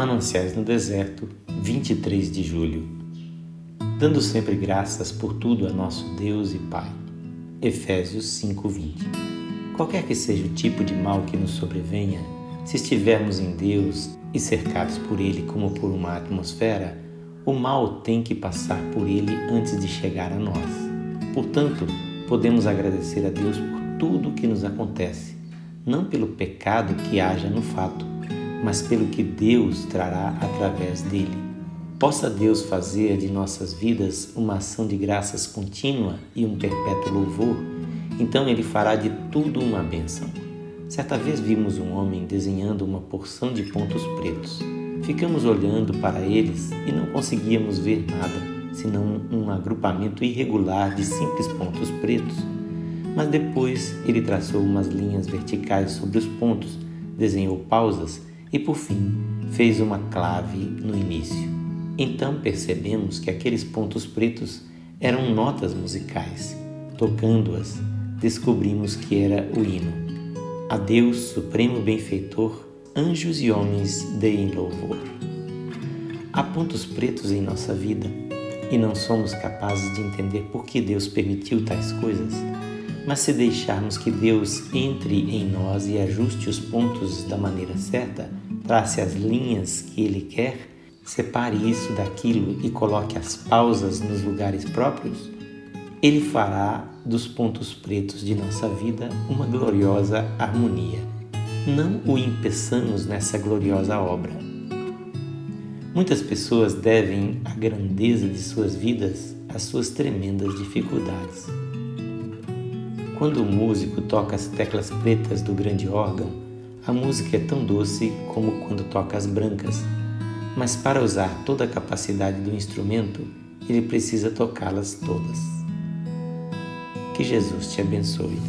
Mananciais no Deserto, 23 de julho. Dando sempre graças por tudo a nosso Deus e Pai. Efésios 5:20. Qualquer que seja o tipo de mal que nos sobrevenha, se estivermos em Deus e cercados por ele como por uma atmosfera, o mal tem que passar por ele antes de chegar a nós. Portanto, podemos agradecer a Deus por tudo o que nos acontece, não pelo pecado que haja no fato, mas pelo que Deus trará através dele. Possa Deus fazer de nossas vidas uma ação de graças contínua e um perpétuo louvor, então Ele fará de tudo uma bênção. Certa vez vimos um homem desenhando uma porção de pontos pretos. Ficamos olhando para eles e não conseguíamos ver nada, senão um agrupamento irregular de simples pontos pretos. Mas depois ele traçou umas linhas verticais sobre os pontos, desenhou pausas e, por fim, fez uma clave no início. Então percebemos que aqueles pontos pretos eram notas musicais. Tocando-as, descobrimos que era o hino. A Deus, Supremo Benfeitor, anjos e homens deem louvor. Há pontos pretos em nossa vida e não somos capazes de entender por que Deus permitiu tais coisas. Mas se deixarmos que Deus entre em nós e ajuste os pontos da maneira certa, trace as linhas que Ele quer, separe isso daquilo e coloque as pausas nos lugares próprios, Ele fará dos pontos pretos de nossa vida uma gloriosa harmonia. Não o impeçamos nessa gloriosa obra. Muitas pessoas devem a grandeza de suas vidas às suas tremendas dificuldades. Quando o músico toca as teclas pretas do grande órgão, a música é tão doce como quando toca as brancas, mas para usar toda a capacidade do instrumento, ele precisa tocá-las todas. Que Jesus te abençoe.